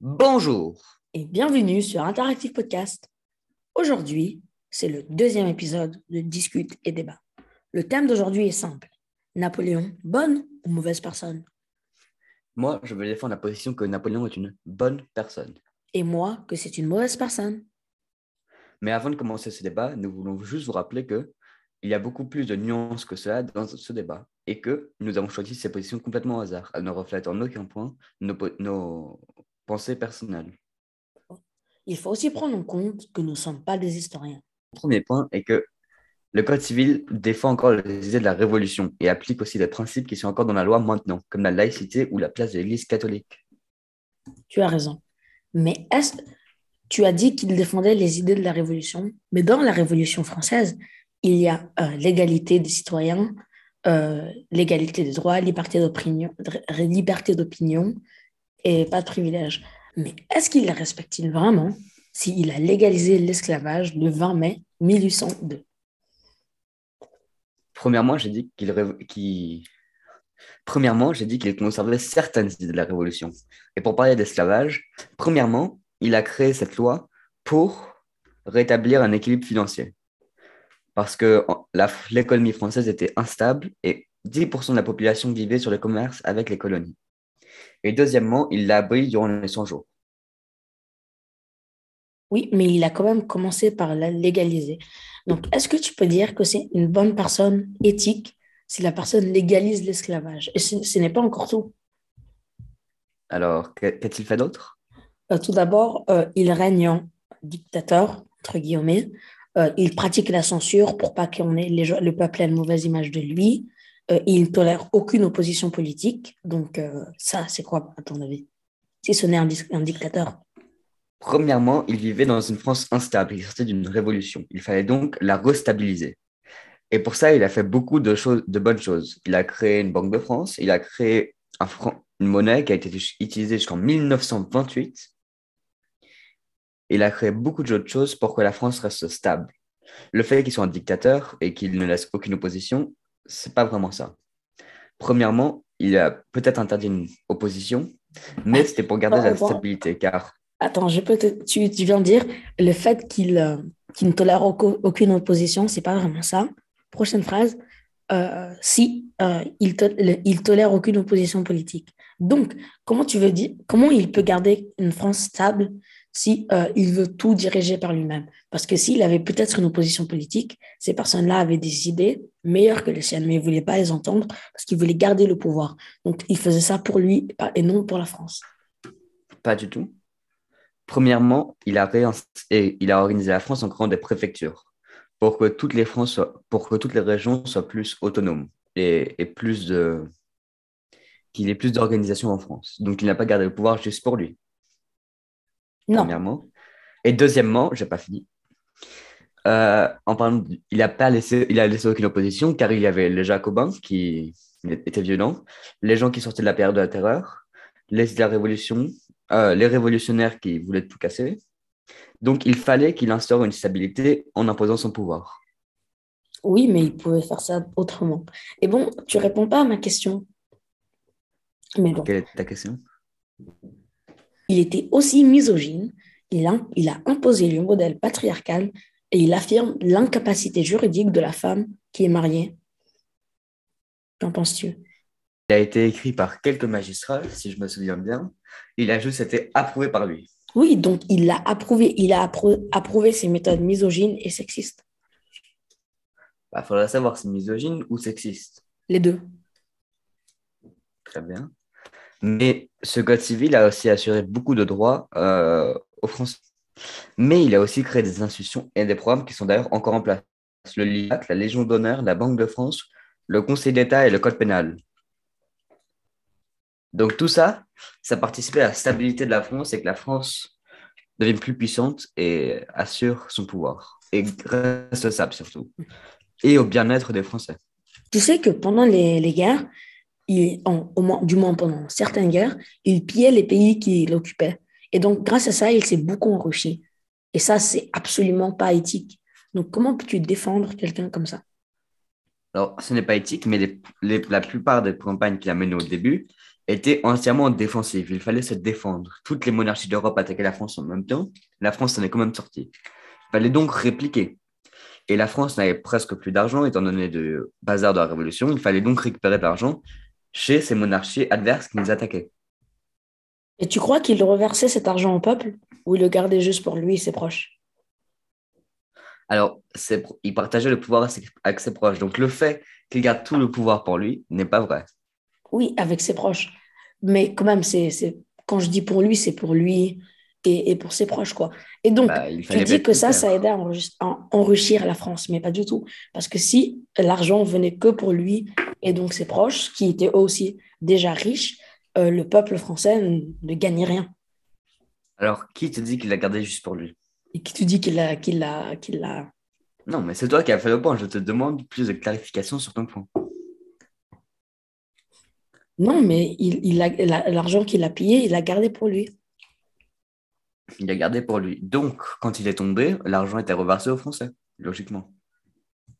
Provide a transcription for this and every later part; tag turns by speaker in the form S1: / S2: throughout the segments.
S1: Bonjour
S2: et bienvenue sur Interactive Podcast. Aujourd'hui, c'est le deuxième épisode de Discute et débat. Le thème d'aujourd'hui est simple. Napoléon, bonne ou mauvaise personne?
S1: Moi, je veux défendre la position que Napoléon est une bonne personne.
S2: Et moi, que c'est une mauvaise personne.
S1: Mais avant de commencer ce débat, nous voulons juste vous rappeler que il y a beaucoup plus de nuances que cela dans ce débat et que nous avons choisi ces positions complètement au hasard. Elles ne reflètent en aucun point nos, nos pensées personnelles.
S2: Il faut aussi prendre en compte que nous ne sommes pas des historiens.
S1: Le premier point est que le Code civil défend encore les idées de la Révolution et applique aussi des principes qui sont encore dans la loi maintenant, comme la laïcité ou la place de l'Église catholique.
S2: Tu as raison. Mais est-ce tu as dit qu'il défendait les idées de la Révolution, mais dans la Révolution française, il y a euh, l'égalité des citoyens, euh, l'égalité des droits, liberté d'opinion, liberté d'opinion et pas de privilèges. Mais est-ce qu'il les respecte-t-il vraiment s'il a légalisé l'esclavage le 20 mai 1802
S1: Premièrement, j'ai dit qu'il Premièrement, j'ai dit qu'il conservait certaines idées de la Révolution. Et pour parler d'esclavage, premièrement, il a créé cette loi pour rétablir un équilibre financier parce que l'économie française était instable et 10% de la population vivait sur le commerce avec les colonies. Et deuxièmement, il l'a aboli durant les 100 jours.
S2: Oui, mais il a quand même commencé par la légaliser. Donc, est-ce que tu peux dire que c'est une bonne personne éthique si la personne légalise l'esclavage? Et ce, n'est pas encore tout.
S1: Alors, qu'a-t-il fait d'autre?
S2: Euh, Tout d'abord, euh, il règne en dictateur, entre guillemets, euh, il pratique la censure pour pas qu'on ait le peuple ait une mauvaise image de lui. Euh, il tolère aucune opposition politique. Donc, euh, ça, c'est quoi, à ton avis? Si ce n'est un, dictateur
S1: Premièrement, il vivait dans une France instable. Il sortait d'une révolution. Il fallait donc la restabiliser. Et pour ça, il a fait beaucoup de, choses, de bonnes choses. Il a créé une Banque de France. Il a créé une monnaie qui a été utilisée jusqu'en 1928 il a créé beaucoup d'autres choses pour que la France reste stable. Le fait qu'il soit un dictateur et qu'il ne laisse aucune opposition, c'est pas vraiment ça. Premièrement, il a peut-être interdit une opposition, mais c'était pour garder la stabilité, car...
S2: Attends, je peux tu, viens de dire le fait qu'il euh, ne tolère aucune opposition, c'est pas vraiment ça. Prochaine phrase, euh, si euh, il, il tolère aucune opposition politique. Donc, comment tu veux dire, comment il peut garder une France stable si euh, il veut tout diriger par lui-même. Parce que s'il avait peut-être une opposition politique, ces personnes-là avaient des idées meilleures que les siennes, mais il ne voulait pas les entendre parce qu'il voulait garder le pouvoir. Donc, il faisait ça pour lui et non pour la France.
S1: Pas du tout. Premièrement, il a, organisé la France en créant des préfectures pour que toutes les, régions soient plus autonomes et, et plus de qu'il ait plus d'organisation en France. Donc, il n'a pas gardé le pouvoir juste pour lui.
S2: Non.
S1: Premièrement. Et deuxièmement, j'ai pas fini. Euh, en parlant, il a pas laissé, il a laissé aucune opposition car il y avait les Jacobins qui étaient violents, les gens qui sortaient de la période de la terreur, les la révolution, euh, les révolutionnaires qui voulaient tout casser. Donc il fallait qu'il instaure une stabilité en imposant son pouvoir.
S2: Oui, mais il pouvait faire ça autrement. Et bon, tu réponds pas à ma question.
S1: Mais Quelle est ta question?
S2: Il était aussi misogyne, il a, il a imposé le modèle patriarcal et il affirme l'incapacité juridique de la femme qui est mariée. Qu'en penses-tu?
S1: Il a été écrit par quelques magistrats, si je me souviens bien. Il a juste été approuvé par lui.
S2: Oui, donc il l'a approuvé. Il a approuvé ses méthodes misogynes et sexistes.
S1: Il bah, faudrait savoir si misogyne ou sexiste.
S2: Les deux.
S1: Très bien. Mais ce code civil a aussi assuré beaucoup de droits euh, aux Français. Mais il a aussi créé des institutions et des programmes qui sont d'ailleurs encore en place. Le LIAC, la Légion d'honneur, la Banque de France, le Conseil d'État et le Code pénal. Donc tout ça, ça participait à la stabilité de la France et que la France devienne plus puissante et assure son pouvoir. Et reste stable surtout. Et au bien-être des Français.
S2: Tu sais que pendant les, les guerres, il, au moins, du moins pendant certaines guerres, il pillait les pays qui l'occupaient. Et donc, grâce à ça, il s'est beaucoup enrichi. Et ça, c'est absolument pas éthique. Donc, comment peux-tu défendre quelqu'un comme ça?
S1: Alors, ce n'est pas éthique, mais la plupart des campagnes qu'il a menées au début, était entièrement défensive. Il fallait se défendre. Toutes les monarchies d'Europe attaquaient la France en même temps. La France en est quand même sortie. Il fallait donc répliquer. Et la France n'avait presque plus d'argent étant donné le bazar de la Révolution. Il fallait donc récupérer de l'argent chez ces monarchies adverses qui nous attaquaient.
S2: Et tu crois qu'il reversait cet argent au peuple ou il le gardait juste pour lui et ses proches?
S1: Alors, il partageait le pouvoir avec ses proches. Donc, le fait qu'il garde tout le pouvoir pour lui n'est pas vrai.
S2: Oui, avec ses proches. Mais quand même, c'est, quand je dis pour lui, c'est pour lui et, pour ses proches. quoi. Et donc, bah, tu dis que ça, ça aidait à enrichir la France, mais pas du tout. Parce que si l'argent venait que pour lui et donc ses proches, qui étaient eux aussi déjà riches, euh, le peuple français ne, gagnait rien.
S1: Alors, qui te dit qu'il l'a gardé juste pour lui?
S2: Et qui te dit qu'il l'a, qu'il l'a...
S1: Non, mais c'est toi qui as fait le point. Je te demande plus de clarification sur ton point.
S2: Non, mais il, il a, l'argent qu'il a pillé, il l'a gardé pour lui.
S1: Il l'a gardé pour lui. Donc, quand il est tombé, l'argent était reversé aux Français, logiquement.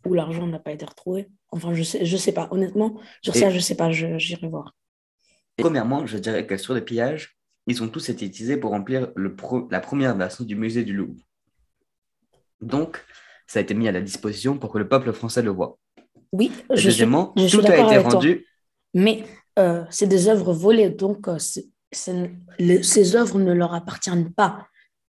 S2: Ou l'argent n'a pas été retrouvé. Enfin, je sais, je sais pas. Honnêtement, sur ça, je sais pas. j'irai voir.
S1: premièrement, je dirais que sur les pillages, ils ont tous été utilisés pour remplir le la première version du musée du Louvre. Donc, ça a été mis à la disposition pour que le peuple français le voit.
S2: Oui, je suis, je tout a été rendu. Mais euh, c'est des œuvres volées, donc euh, ces œuvres ne leur appartiennent pas.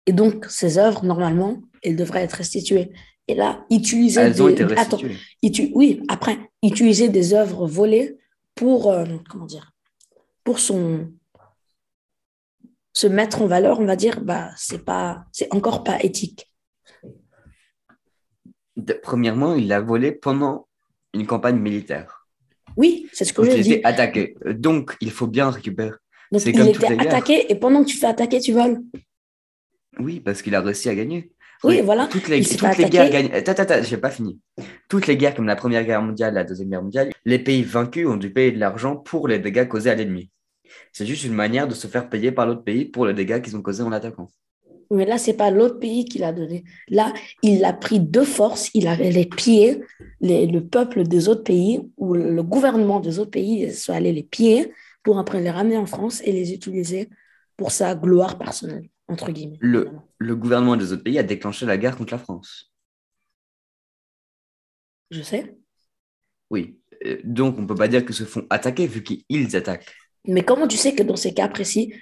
S2: Et donc, ces œuvres, normalement, elles devraient être restituées. Et là, utiliser
S1: elles des... ont été restituées.
S2: Oui, après, utiliser des œuvres volées pour, euh, comment dire, pour son... se mettre en valeur, on va dire, bah, c'est pas, c'est encore pas éthique.
S1: premièrement, il l'a volé pendant une campagne militaire.
S2: Oui, c'est ce que je dis.
S1: attaqué. Donc, il faut bien récupérer.
S2: Donc, il était attaqué et pendant que tu fais attaquer, tu voles.
S1: Oui, parce qu'il a réussi à gagner.
S2: Oui, voilà.
S1: Toutes les, toutes les guerres gagnent. Attends, attends, j'ai pas fini. Toutes les guerres, comme la Première Guerre mondiale, la Deuxième Guerre mondiale, les pays vaincus ont dû payer de l'argent pour les dégâts causés à l'ennemi. C'est juste une manière de se faire payer par l'autre pays pour les dégâts qu'ils ont causés en attaquant.
S2: Mais là, c'est pas l'autre pays qui l'a donné. Là, il l'a pris de force, il avait les pieds, le peuple des autres pays, ou le gouvernement des autres pays soit allé les pieds pour après les ramener en France et les utiliser pour sa gloire personnelle, entre guillemets.
S1: Le, le gouvernement des autres pays a déclenché la guerre contre la France.
S2: Je sais.
S1: Oui. Euh, donc, on ne peut pas dire qu'ils se font attaquer vu qu'ils attaquent.
S2: Mais comment tu sais que dans ces cas précis,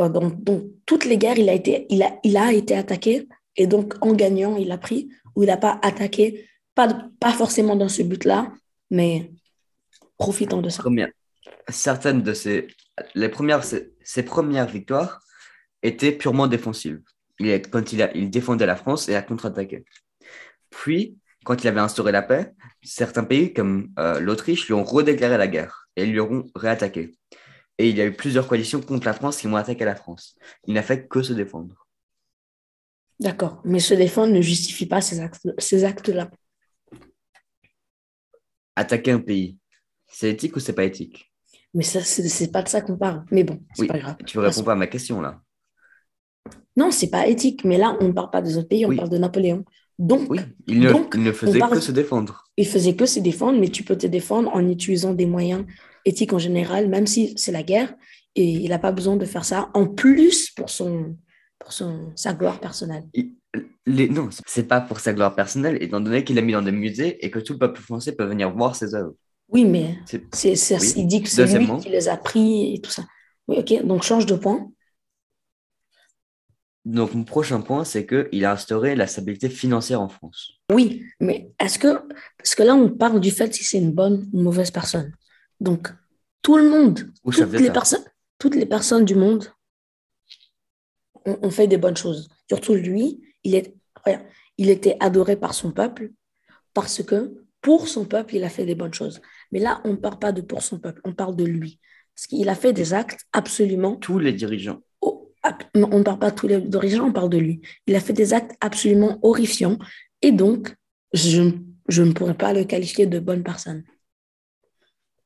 S2: euh, donc, toutes les guerres, il a, été, il, a, il a été attaqué et donc en gagnant, il a pris ou il n'a pas attaqué, pas, pas forcément dans ce but-là, mais profitant de ça.
S1: Certaines de ces, les premières, ses, premières victoires étaient purement défensives. Il, quand il, a, il défendait la France et a contre-attaqué. Puis, quand il avait instauré la paix, certains pays comme euh, l'Autriche lui ont redéclaré la guerre et lui auront réattaqué. Et il y a eu plusieurs coalitions contre la France qui ont attaqué la France. Il n'a fait que se défendre.
S2: D'accord, mais se défendre ne justifie pas ces actes-là. Ces actes
S1: Attaquer un pays, c'est éthique ou c'est pas éthique?
S2: Mais ça, c'est pas de ça qu'on parle. Mais bon, c'est pas grave.
S1: Tu ne réponds pas à ma question là.
S2: Non, c'est pas éthique. Mais là, on ne parle pas des autres pays, on parle de Napoléon. Donc,
S1: oui, il ne, faisait que se défendre.
S2: Il faisait que se défendre, mais tu peux te défendre en utilisant des moyens éthiques en général, même si c'est la guerre, et il n'a pas besoin de faire ça en plus pour, son, pour son, sa gloire personnelle.
S1: Non, les, non, c'est pas pour sa gloire personnelle, étant donné qu'il l'a mis dans des musées et que tout le peuple français peut venir voir ses œuvres.
S2: Oui, mais c'est, il dit que c'est lui qui les a pris et tout ça. Oui, ok, donc change de point.
S1: Donc, mon prochain point, c'est qu'il a instauré la stabilité financière en France.
S2: Oui, mais est-ce que. Parce que là, on parle du fait si c'est une bonne ou une mauvaise personne. Donc, tout le monde, toutes les, personnes, toutes les personnes du monde ont, fait des bonnes choses. Surtout lui, il, est, il était adoré par son peuple parce que pour son peuple, il a fait des bonnes choses. Mais là, on ne parle pas de pour son peuple, on parle de lui. Parce qu'il a fait des actes absolument.
S1: Tous les dirigeants
S2: on ne parle pas de tous les dirigeants, on parle de lui. Il a fait des actes absolument horrifiants et donc, je, ne pourrais pas le qualifier de bonne personne.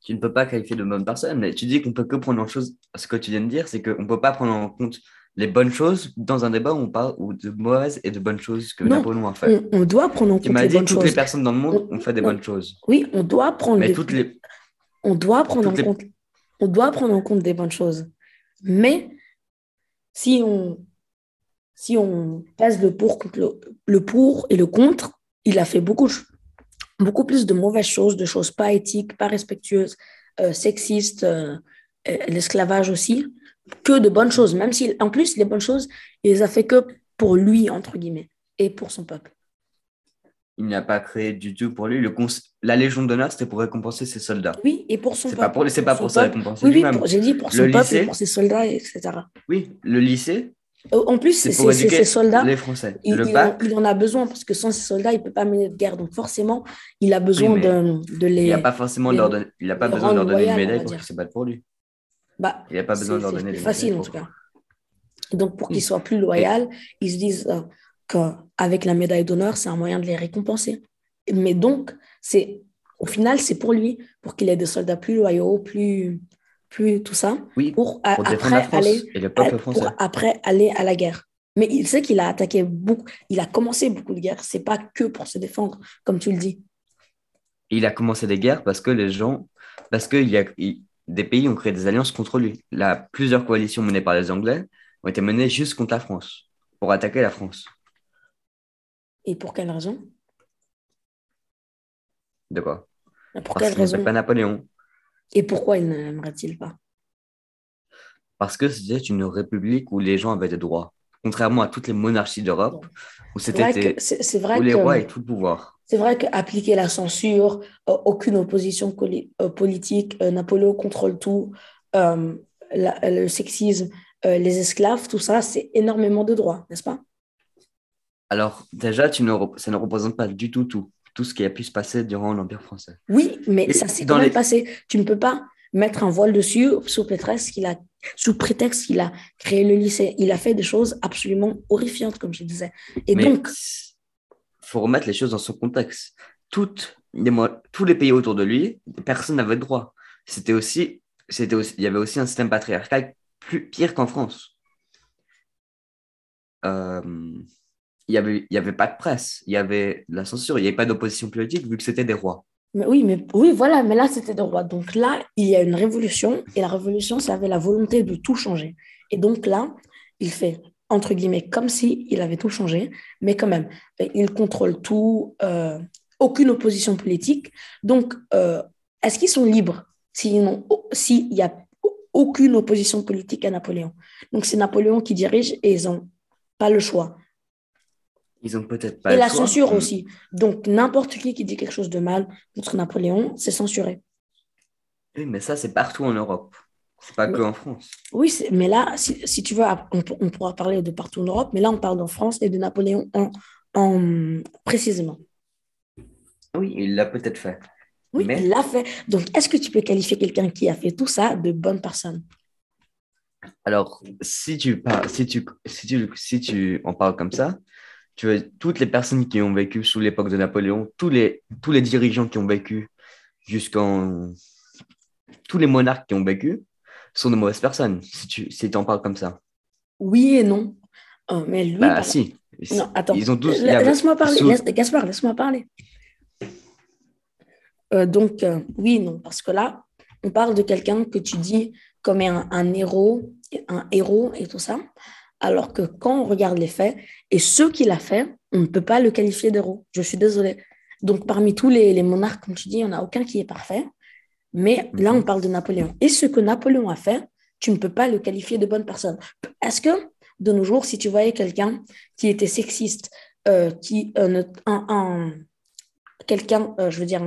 S1: Tu ne peux pas qualifier de bonne personne, mais tu dis qu'on peut que prendre en chose. Ce que tu viens de dire, c'est qu'on ne peut pas prendre en compte les bonnes choses dans un débat où on parle de mauvaises et de bonnes choses que Napoléon a fait.
S2: On, doit prendre en compte les bonnes
S1: choses. Toutes les personnes dans le monde ont fait des bonnes choses.
S2: Oui, on doit prendre.
S1: Mais toutes les.
S2: On doit prendre en compte on doit prendre en compte des bonnes choses. Mais si on, si on passe le pour, le, pour et le contre, il a fait beaucoup, beaucoup plus de mauvaises choses, de choses pas éthiques, pas respectueuses, euh, sexistes, euh, l'esclavage aussi, que de bonnes choses. Même si, en plus, les bonnes choses, il les a fait que pour lui, entre guillemets, et pour son peuple.
S1: Il n'a pas créé du tout pour lui. Le La Légion d'honneur, c'était pour récompenser ses soldats.
S2: Oui, et pour son
S1: peuple.
S2: Pas
S1: pour... C'est pas pour, ça récompenser
S2: oui, oui, j'ai dit pour son peuple et pour ses soldats, etc.
S1: Oui, le lycée.
S2: Euh, en plus, c'est ses soldats.
S1: Les Français.
S2: Il,
S1: le
S2: il, en, il, en, a besoin parce que sans ses soldats, il ne peut pas mener de guerre. Donc forcément, il a besoin de, de, les.
S1: Il n'a pas forcément les, donner, il a pas besoin de leur donner une médaille pour qu'ils se battent pour lui.
S2: Bah,
S1: il n'a pas besoin de leur donner
S2: C'est facile en tout cas. Donc pour qu'ils soient plus loyaux, ils se disent euh, qu'avec la médaille d'honneur, c'est un moyen de les récompenser. Mais donc, c'est au final, c'est pour lui, pour qu'il ait des soldats plus loyaux, plus, plus tout ça,
S1: oui,
S2: pour, après, aller,
S1: et le peuple français.
S2: pour après aller à la guerre. Mais il sait qu'il a attaqué beaucoup, il a commencé beaucoup de guerres. C'est pas que pour se défendre, comme tu le dis.
S1: Il a commencé des guerres parce que les gens, parce que il y a, des pays ont créé des alliances contre lui. Là, plusieurs coalitions menées par les Anglais ont été menées juste contre la France, pour attaquer la France.
S2: Et pour quelle raison?
S1: De quoi?
S2: Pour quelle raison?
S1: pas Napoléon.
S2: Et pourquoi il n'aimerait-il pas?
S1: Parce que c'était une république où les gens avaient des droits. Contrairement à toutes les monarchies d'Europe, où c'était
S2: où
S1: les rois avaient tout le pouvoir.
S2: C'est vrai qu'appliquer la censure, euh, aucune opposition euh, politique, euh, Napoléon contrôle tout, le sexisme, les esclaves, tout ça, c'est énormément de droits, n'est-ce pas?
S1: Alors, déjà, tu ne, ça ne représente pas du tout tout, tout ce qui a pu se passer durant l'Empire français.
S2: Oui, mais ça s'est quand même passé. Tu ne peux pas mettre un voile dessus sous prétexte qu'il a, sous prétexte qu'il a créé le lycée. Il a fait des choses absolument horrifiantes, comme je disais. Et donc
S1: faut remettre les choses dans son contexte. Toutes les, tous les pays autour de lui, personne n'avait droit. C'était aussi, c'était aussi, il y avait aussi un système patriarcal plus pire qu'en France. Euh, il n'y avait, il y avait pas de presse, il y avait la censure, il n'y avait pas d'opposition politique vu que c'était des rois.
S2: Mais oui, mais oui, voilà, mais là c'était des rois. Donc là, il y a une révolution et la révolution, ça avait la volonté de tout changer. Et donc là, il fait entre guillemets, comme s'il il avait tout changé, mais quand même, il contrôle tout, euh, aucune opposition politique. Donc, euh, est-ce qu'ils sont libres s'il n'y a aucune opposition politique à Napoléon? Donc, c'est Napoléon qui dirige et ils n'ont pas le choix.
S1: Ils ont peut-être pas
S2: Et
S1: la
S2: censure aussi. Donc, n'importe qui qui dit quelque chose de mal contre Napoléon, c'est censuré.
S1: Oui, mais ça, c'est partout en Europe. C'est pas que en France.
S2: Oui, mais là, si, si tu veux, on, pourra parler de partout en Europe, mais là, on parle de France et de Napoléon en, en précisément.
S1: Oui, il l'a peut-être fait.
S2: Oui, il l'a fait. Donc, est-ce que tu peux qualifier quelqu'un qui a fait tout ça de bonne personne?
S1: Alors, si tu, parles, si, tu, si, tu, si tu en parles comme ça, tu veux, toutes les personnes qui ont vécu sous l'époque de Napoléon, tous les, tous les dirigeants qui ont vécu jusqu'en... Tous les monarques qui ont vécu, sont de mauvaises personnes, si tu si en parles comme ça.
S2: Oui et non. Oh, mais lui,
S1: bah, si.
S2: Non, attends.
S1: Ils ont tous,
S2: laisse-moi parler. Laisse, Gaspard, laisse-moi parler. Euh, donc, euh, oui non. Parce que là, on parle de quelqu'un que tu dis comme un, un, héros, un héros et tout ça. Alors que quand on regarde les faits, et ce qu'il a fait, on ne peut pas le qualifier d'héros. Je suis désolée. Donc, parmi tous les, les monarques, comme tu dis, il n'y en a aucun qui est parfait. Mais là, on mhm. parle de Napoléon. Et ce que Napoléon a fait, tu ne peux pas le qualifier de bonne personne. Est-ce que, de nos jours, si tu voyais quelqu'un qui était sexiste, euh, qui, euh, un, quelqu'un, euh, je veux dire,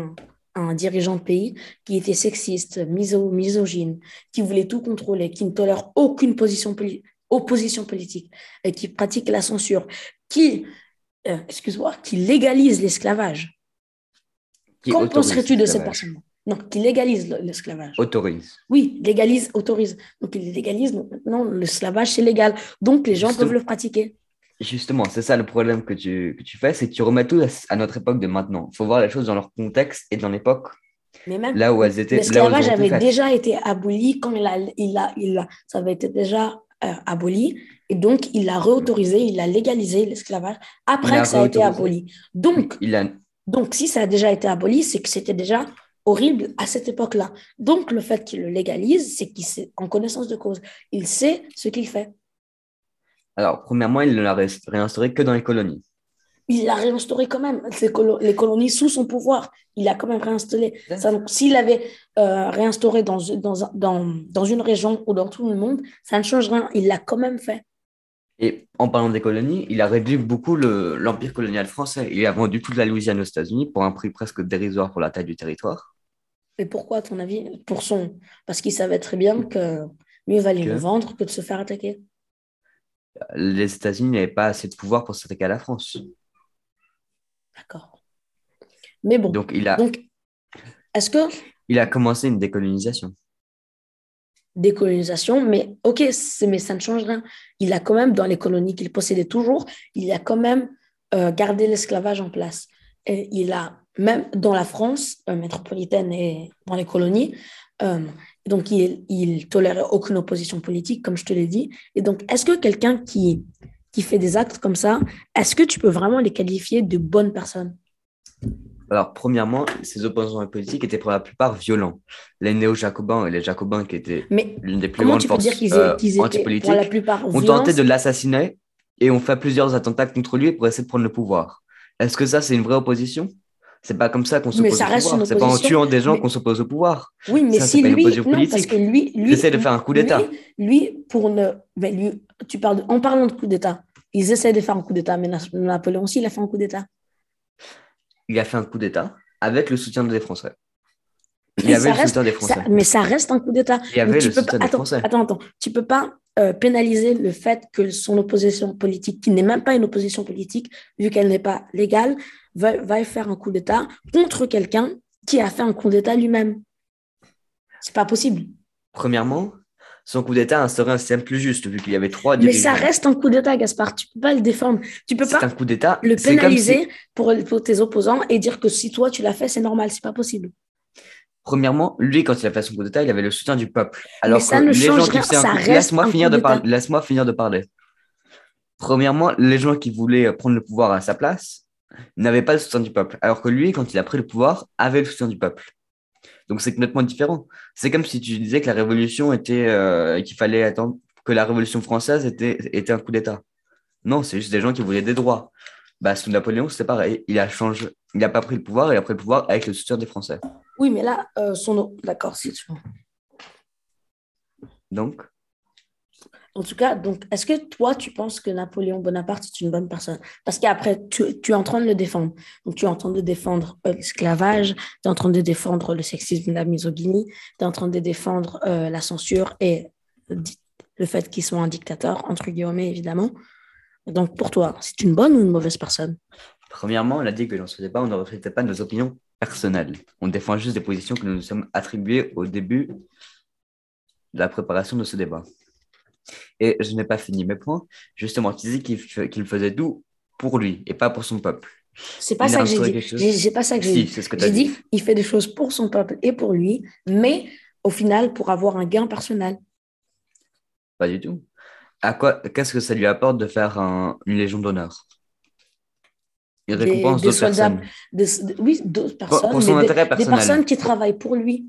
S2: un, dirigeant de pays qui était sexiste, miso, misogyne, qui voulait tout contrôler, qui ne tolère aucune position opposition politique, et qui pratique la censure, qui, excuse-moi, qui légalise l'esclavage. Qu'en penserais-tu de cette personne? Non, qui légalise l'esclavage.
S1: Autorise.
S2: Oui, légalise, autorise. Donc, il légalise. Non, l'esclavage, c'est légal. Donc, les gens peuvent le pratiquer.
S1: Justement, c'est ça le problème que tu, que tu fais, c'est que tu remets tout à, notre époque de maintenant. Il faut voir les choses dans leur contexte et dans l'époque.
S2: Mais même
S1: là où elles étaient.
S2: L'esclavage avait déjà été aboli quand il a, il a, il a, ça avait été déjà euh, aboli. Et donc, il a réautorisé, il a légalisé l'esclavage après que ça a été aboli. Donc,
S1: il a...
S2: donc, si ça a déjà été aboli, c'est que c'était déjà horrible à cette époque-là. Donc, le fait qu'il le légalise, c'est qu'il sait, en connaissance de cause, il sait ce qu'il fait.
S1: Alors, premièrement, il ne l'a réinstauré que dans les colonies.
S2: Il l'a réinstauré quand même, les, colonies sous son pouvoir. Il a quand même réinstallé. S'il avait euh, réinstauré dans, dans, dans, dans, une région ou dans tout le monde, ça ne change rien. Il l'a quand même fait.
S1: Et en parlant des colonies, il a réduit beaucoup l'empire colonial français. Il a vendu toute la Louisiane aux États-Unis pour un prix presque dérisoire pour la taille du territoire.
S2: Et pourquoi, à ton avis Pour son... Parce qu'il savait très bien que mieux valait le vendre que de se faire attaquer?
S1: Les États-Unis n'avaient pas assez de pouvoir pour s'attaquer à la France.
S2: D'accord. Mais bon.
S1: Donc, il a.
S2: Donc, est-ce que.
S1: Il a commencé une décolonisation.
S2: Décolonisation, mais ok, mais ça ne change rien. Il a quand même, dans les colonies qu'il possédait toujours, il a quand même euh, gardé l'esclavage en place. Et il a, même dans la France euh, métropolitaine et dans les colonies, euh, donc il, il tolérait aucune opposition politique, comme je te l'ai dit. Et donc, est-ce que quelqu'un qui qui fait des actes comme ça, est-ce que tu peux vraiment les qualifier de bonnes personnes?
S1: Alors, premièrement, ces opposants politiques étaient pour la plupart violents. Les néo-jacobins et les jacobins, qui étaient l'une des plus grandes forces euh, antipolitiques, ont tenté de l'assassiner et ont fait plusieurs attentats contre lui pour essayer de prendre le pouvoir. Est-ce que ça, c'est une vraie opposition? C'est pas comme ça qu'on s'oppose au pouvoir. C'est pas en tuant des gens qu'on s'oppose au pouvoir.
S2: Oui, mais si lui, non, parce que lui, lui
S1: essaie de faire un coup d'État.
S2: Lui, pour ne, lui, tu parles en parlant de coup d'État, ils essaient de faire un coup d'État, mais Napoléon aussi, il a fait un coup d'État.
S1: Il a fait un coup d'État avec le soutien des Français. Il y avait le soutien des Français.
S2: mais ça reste un coup d'État.
S1: Il y avait le soutien des
S2: Français. Attends, attends, tu peux pas euh, pénaliser le fait que son opposition politique, qui n'est même pas une opposition politique, vu qu'elle n'est pas légale, va, faire un coup d'État contre quelqu'un qui a fait un coup d'État lui-même. C'est pas possible.
S1: Premièrement, son coup d'État instaurait un système plus juste, vu qu'il y avait trois dirigeants.
S2: Mais ça reste un coup d'État, Gaspard. Tu peux pas le défendre. Tu peux pas
S1: un coup
S2: le pénaliser pour, tes opposants et dire que si toi tu l'as fait, c'est normal. C'est pas possible.
S1: Premièrement, lui, quand il a fait son coup d'État, il avait le soutien du peuple. Alors ça ne change rien. Ça Laisse-moi finir, de Laisse finir de parler. Premièrement, les gens qui voulaient prendre le pouvoir à sa place, n'avait pas le soutien du peuple. Alors que lui, quand il a pris le pouvoir, avait le soutien du peuple. Donc c'est complètement différent. C'est comme si tu disais que la révolution était, euh, qu'il fallait attendre que la révolution française était, était un coup d'État. Non, c'est juste des gens qui voulaient des droits. Bah, sous Napoléon, c'est pareil. Il a changé, il n'a pas pris le pouvoir, il a pris le pouvoir avec le soutien des Français.
S2: Oui, mais là, euh, son d'accord, c'est tu
S1: Donc?
S2: En tout cas, donc, est-ce que toi, tu penses que Napoléon Bonaparte est une bonne personne? Parce qu'après, tu, tu, es en train de le défendre. Donc, tu es en train de défendre euh, l'esclavage, tu es en train de défendre le sexisme, la misogynie, tu es en train de défendre euh, la censure et le fait qu'il soit un dictateur, entre guillemets, évidemment. Donc, pour toi, c'est une bonne ou une mauvaise personne?
S1: Premièrement, on a dit que dans ce débat, on ne reflétait pas nos opinions personnelles. On défend juste des positions que nous nous sommes attribuées au début de la préparation de ce débat. Et je n'ai pas fini mes points. Justement, tu dis qu'il faisait tout pour lui et pas pour son peuple.
S2: C'est pas, ça que j'ai dit. J'ai pas ça que j'ai dit. J'ai dit, il fait des choses pour son peuple et pour lui, mais au final, pour avoir un gain personnel.
S1: Pas du tout. À quoi Qu'est-ce que ça lui apporte de faire une légion d'honneur? Il récompense d'autres personnes.
S2: oui, d'autres personnes. Pour, son intérêt personnel. Des personnes qui travaillent pour lui.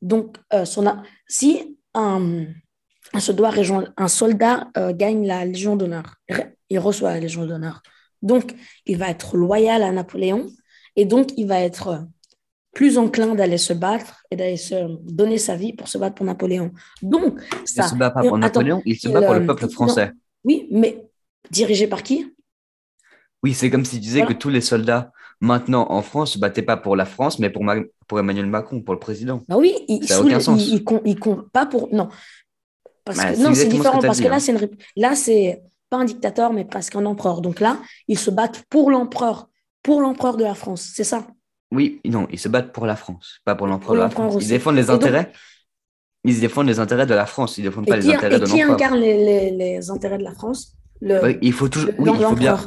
S2: Donc, euh, son, si un un soldat euh, gagne la Légion d'honneur. Il reçoit la Légion d'honneur. Donc, il va être loyal à Napoléon et donc il va être plus enclin d'aller se battre et d'aller se donner sa vie pour se battre pour Napoléon. Donc,
S1: ça. Il ne se bat pas pour Napoléon, il se bat pour le peuple français.
S2: oui, mais dirigé par qui?
S1: Oui, c'est comme s'il disait que tous les soldats maintenant en France ne se battaient pas pour la France, mais pour, pour Emmanuel Macron, pour le président.
S2: Bah oui, il, ça n'a aucun sens. Il, il, compte pas pour. Non, bah, non, c'est différent parce que là, hein. c'est une... là, c'est pas un dictateur, mais presque un empereur. Donc là, ils se battent pour l'empereur, pour l'empereur de la France, c'est ça?
S1: Oui, non, ils se battent pour la France, pas pour l'empereur de la France. Ils défendent les intérêts. Ils défendent les intérêts de la France, ils défendent pas les intérêts de l'empereur.
S2: Qui incarne les, les, intérêts de la France?
S1: Le, Il faut toujours. Oui, il faut bien.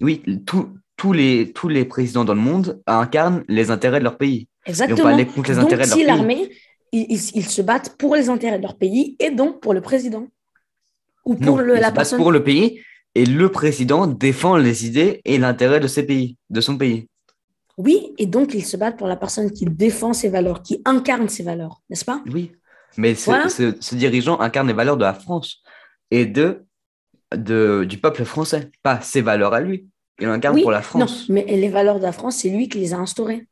S1: Oui, tous les, tous les présidents dans le monde incarnent les intérêts de leur pays.
S2: Exactement. Ils contre les intérêts de leur si l'armée ils, se battent pour les intérêts de leur pays et donc pour le président.
S1: Ou pour le, la personne. pour le pays et le président défend les idées et l'intérêt de ses pays, de son pays.
S2: Oui, et donc ils se battent pour la personne qui défend ses valeurs, qui incarne ses valeurs, n'est-ce pas?
S1: Oui, mais ce,
S2: Voilà.
S1: ce- ce dirigeant incarne les valeurs de la France et de, de, du peuple français, pas ses valeurs à lui. Il incarne
S2: Oui,
S1: pour la
S2: non,
S1: France.
S2: mais les valeurs de la France, c'est lui qui les a instaurées.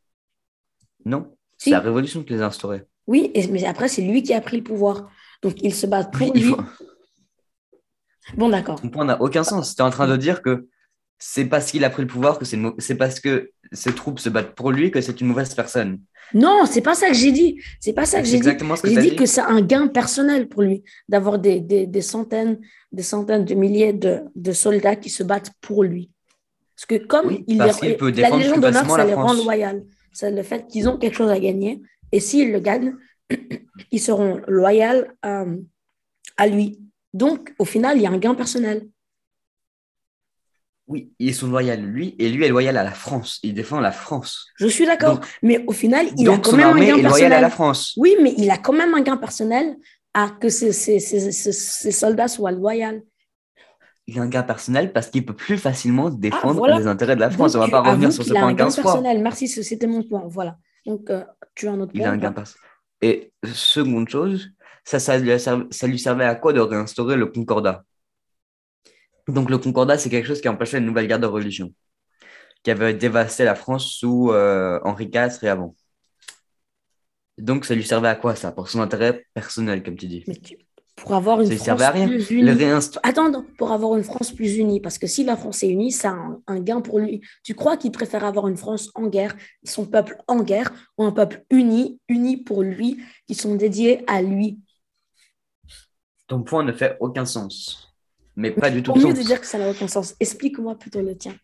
S1: Non,
S2: Si.
S1: c'est la Révolution qui les a instaurées.
S2: Oui, et- mais après, c'est lui qui a pris le pouvoir. Donc, ils se battent pour
S1: Oui,
S2: lui.
S1: faut-
S2: Bon, d'accord.
S1: Ton point n'a aucun sens. Tu es en train de dire que c'est parce qu'il a pris le pouvoir que c'est c'est parce que ses troupes se battent pour lui que c'est une mauvaise personne.
S2: Non, c'est pas ça que j'ai dit. C'est pas ça que
S1: C'est
S2: j'ai dit.
S1: exactement ce que
S2: J'ai dit
S1: dit.
S2: que c'est un gain personnel pour lui d'avoir des, des, des centaines, des centaines de milliers de, de soldats qui se battent pour lui. Parce que comme
S1: Oui,
S2: il
S1: parce qu'il peut
S2: la Légion d'honneur, ça les rend loyaux. C'est le fait qu'ils ont quelque chose à gagner. Et s'ils le gagnent, ils seront loyaux à, à lui. Donc, au final, il y a un gain personnel.
S1: Oui, ils sont loyaux à lui et lui est loyal à la France. Il défend la France.
S2: Je suis d'accord. Mais au final, il a
S1: Donc
S2: quand
S1: son
S2: même un gain
S1: est loyale à
S2: personnel.
S1: la France.
S2: Oui, mais il a quand même un gain personnel à que ces soldats soient loyaux.
S1: Il a un gain personnel parce qu'il peut plus facilement défendre
S2: voilà.
S1: les intérêts de la France.
S2: Donc,
S1: On va
S2: tu
S1: pas revenir sur ce
S2: qu'il a
S1: point
S2: un gain
S1: 15 fois.
S2: personnel. Merci, c'était mon point. Voilà. Donc, euh, tu as un autre
S1: Il
S2: point
S1: a un gain personnel. Et seconde chose, ça, ça, a ça lui servait à quoi de réinstaurer le concordat? Donc le concordat, c'est quelque chose qui empêchait une nouvelle guerre de religion, qui avait dévasté la France sous euh, Henri IV et avant. Donc ça lui servait à quoi ça? Pour son intérêt personnel, comme tu dis.
S2: Mais tu- pour avoir une
S1: Ça
S2: France
S1: servait à rien.
S2: plus unie. Attends, pour avoir une France plus unie, parce que si la France est unie, ça a un, un gain pour lui. Tu crois qu'il préfère avoir une France en guerre, son peuple en guerre, ou un peuple uni, uni pour lui, qui sont dédiés à lui?
S1: Ton point ne fait aucun sens. Mais pas du tout
S2: Pour mieux de dire que ça n'a aucun sens, explique-moi plutôt le tien.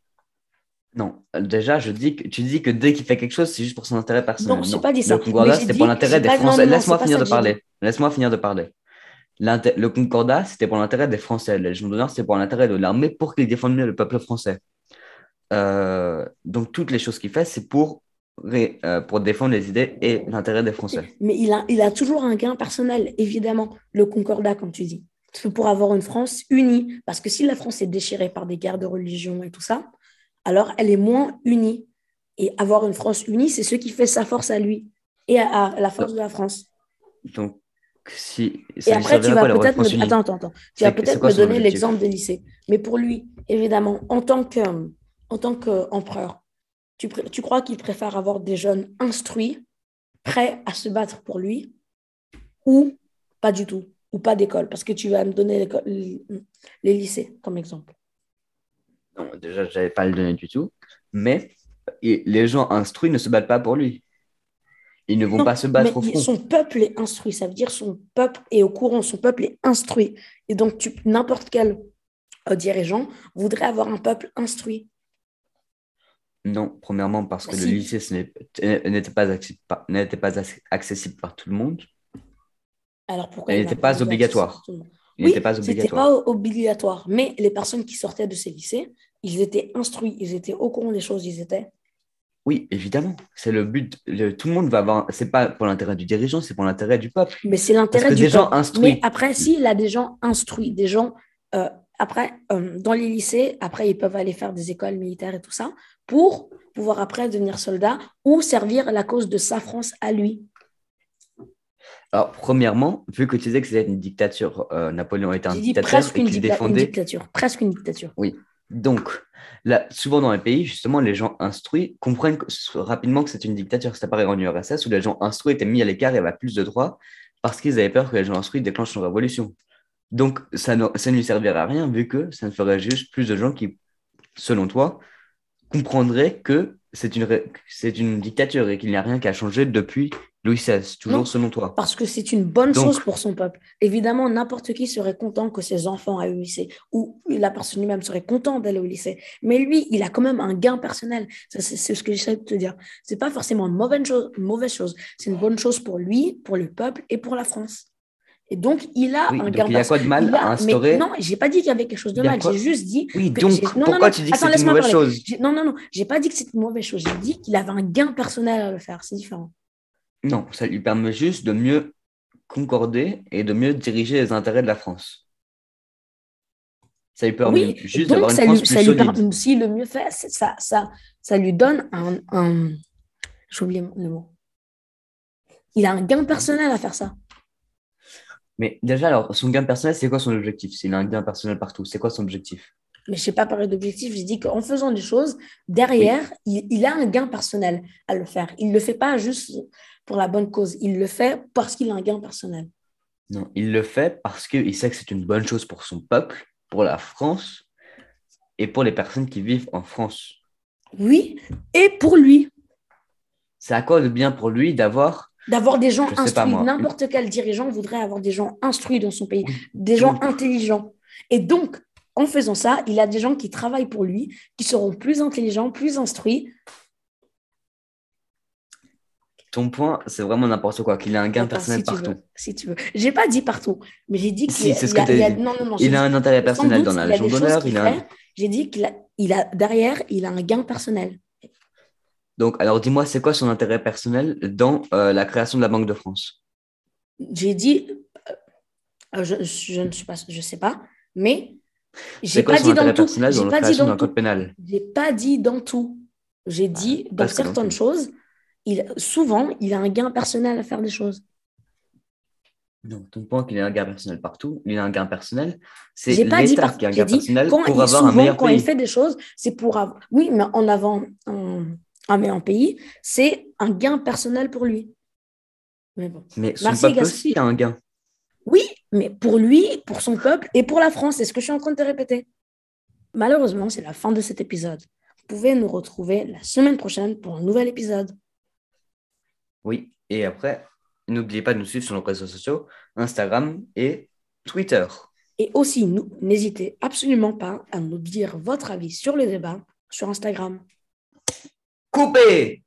S1: Non, déjà, je dis que, tu dis que dès qu'il fait quelque chose, c'est juste pour son intérêt personnel.
S2: Non, j'ai pas dit ça.
S1: Le Concordat, c'était pour l'intérêt des Français. Laisse-moi finir de parler. Laisse-moi finir de parler. Le Concordat, c'était pour l'intérêt des Français. La Légion d'honneur, c'était pour l'intérêt de l'armée pour qu'ils défendent mieux le peuple français. Euh, donc, toutes les choses qu'il fait, c'est pour, euh, pour défendre les idées et l'intérêt des Français.
S2: Mais il a, il a toujours un gain personnel, évidemment, le concordat, comme tu dis. Pour avoir une France unie. Parce que si la France est déchirée par des guerres de religion et tout ça, alors elle est moins unie. Et avoir une France unie, c'est ce qui fait sa force à lui et à, à la force de la France.
S1: Donc, si.
S2: Et
S1: ça
S2: après, tu vas peut-être me... Attends, attends, attends. Tu vas peut-être me donner l'exemple des lycées. Mais pour lui, évidemment, en tant que, en tant qu'empereur, tu crois qu'il préfère avoir des jeunes instruits, prêts à se battre pour lui, ou pas du tout, ou pas d'école Parce que tu vas me donner les lycées comme exemple.
S1: Non, déjà, je n'avais pas le donner du tout. Mais les gens instruits ne se battent pas pour lui. Ils ne vont
S2: Non,
S1: pas se battre au front.
S2: son peuple est instruit, ça veut dire son peuple est au courant, son peuple est instruit. Et donc, n'importe quel euh, dirigeant voudrait avoir un peuple instruit.
S1: Non, premièrement parce que le lycée n'était pas, accessible par tout le monde.
S2: Alors pourquoi
S1: Elle n'était pas obligatoire. Il
S2: Oui,
S1: n'était pas
S2: c'était
S1: obligatoire.
S2: pas obligatoire, mais les personnes qui sortaient de ces lycées, ils étaient instruits, ils étaient au courant des choses, ils étaient.
S1: Oui, évidemment. C'est le but. le- tout le monde va avoir. C'est pas pour l'intérêt du dirigeant, c'est pour l'intérêt du peuple.
S2: Mais c'est l'intérêt du
S1: des gens instruits.
S2: Mais après, s'il a des gens instruits, des gens, euh, après, euh, dans les lycées, après, ils peuvent aller faire des écoles militaires et tout ça, pour pouvoir après devenir soldat ou servir la cause de sa France à lui.
S1: Alors, premièrement, vu que tu disais que c'était une dictature, euh, Napoléon était un dictateur
S2: presque
S1: et
S2: une,
S1: qu'il
S2: dicta- une
S1: défendait.
S2: dictature. Presque une dictature.
S1: Donc, là, souvent dans les pays, justement, les gens instruits comprennent que- rapidement que c'est une dictature. C'est pareil en URSS où les gens instruits étaient mis à l'écart et avaient plus de droits parce qu'ils avaient peur que les gens instruits déclenchent une révolution. Donc, ça ne, ça ne lui servirait à rien vu que ça ne ferait juste plus de gens qui, selon toi, comprendraient que c'est une, ré- que c'est une dictature et qu'il n'y a rien qui a changé depuis Louis XVI, toujours
S2: Non.
S1: selon toi.
S2: Parce que c'est une bonne
S1: Donc-
S2: chose pour son peuple. Évidemment, n'importe qui serait content que ses enfants aillent au lycée, ou la personne lui-même serait contente d'aller au lycée. Mais lui, il a quand même un gain personnel. C'est ce que j'essaie de te dire. C'est pas forcément une mauvaise chose, mauvaise chose. C'est une bonne chose pour lui, pour le peuple et pour la France. Et donc, il a
S1: Oui,
S2: un
S1: donc
S2: gain
S1: il y a quoi de mal
S2: a-
S1: à
S2: mais
S1: instaurer
S2: non, j'ai pas dit qu'il y avait quelque chose de mal. J'ai juste dit.
S1: Oui,
S2: que
S1: donc
S2: non, non,
S1: pourquoi
S2: non.
S1: tu dis que c'est une mauvaise
S2: parler.
S1: chose?
S2: Non, non, non. J'ai pas dit que c'était une mauvaise chose. J'ai dit qu'il avait un gain personnel à le faire. C'est différent.
S1: Non, ça lui permet juste de mieux concorder et de mieux diriger les intérêts de la France. Ça lui permet
S2: Oui,
S1: juste d'avoir une
S2: ça
S1: France
S2: lui,
S1: plus
S2: ça lui
S1: solide.
S2: permet, s'il le mieux fait, c'est- ça, ça, ça lui donne un, un j'ai oublié le mot. Il a un gain personnel à faire ça.
S1: Mais déjà, alors, son gain personnel, c'est quoi son objectif? S'il a un gain personnel partout, c'est quoi son objectif?
S2: Mais je ne sais pas parler d'objectif, j'ai dit qu'en faisant des choses, derrière, il, il a un gain personnel à le faire. Il ne le fait pas juste pour la bonne cause, il le fait parce qu'il a un gain personnel.
S1: Non, il le fait parce qu'il sait que c'est une bonne chose pour son peuple, pour la France et pour les personnes qui vivent en France.
S2: Oui, et pour lui,
S1: C'est à quoi de bien pour lui d'avoir
S2: d'avoir des gens instruits. N'importe quel dirigeant voudrait avoir des gens instruits dans son pays, des gens intelligents. Et donc, en faisant ça, il a des gens qui travaillent pour lui, qui seront plus intelligents, plus instruits.
S1: Ton point, c'est vraiment n'importe quoi, qu'il a un gain
S2: Attends,
S1: personnel
S2: si
S1: partout.
S2: veux, si tu veux. J'ai pas dit partout, mais j'ai dit qu'il a-
S1: dit.
S2: Non, non, non. j'ai
S1: Il a
S2: dit-
S1: un intérêt personnel
S2: doute,
S1: dans la Légion d'honneur, un-.
S2: J'ai dit qu'il a, il a derrière, il a un gain personnel.
S1: Donc, alors dis-moi, c'est quoi son intérêt personnel dans euh, la création de la Banque de France?
S2: J'ai dit, euh, je, je ne suis pas, je sais pas, mais j'ai pas dit dans tout. J'ai
S1: dans
S2: pas dit dans
S1: d'un code
S2: tout.
S1: pénal?
S2: J'ai pas dit dans tout. J'ai dit dans
S1: dans
S2: certaines
S1: tout.
S2: choses. Il, souvent, il a un gain personnel à faire des choses.
S1: Non, ton point qu'il a un gain personnel partout, il a un gain personnel, c'est l'État qui a un gain
S2: dit
S1: personnel
S2: quand
S1: pour
S2: il,
S1: avoir un meilleur
S2: quand
S1: pays.
S2: il fait des choses, c'est pour avoir. Oui, mais en avant un, meilleur pays, c'est un gain personnel pour lui. Mais bon.
S1: Mais son peuple
S2: Gaston.
S1: aussi a un gain.
S2: Oui, mais pour lui, pour son peuple et pour la France, c'est ce que je suis en train de te répéter. Malheureusement, c'est la fin de cet épisode. Vous pouvez nous retrouver la semaine prochaine pour un nouvel épisode.
S1: Oui, et après, n'oubliez pas de nous suivre sur nos réseaux sociaux, Instagram et Twitter.
S2: Et aussi, nous, n'hésitez absolument pas à nous dire votre avis sur le débat sur Instagram.
S1: Coupé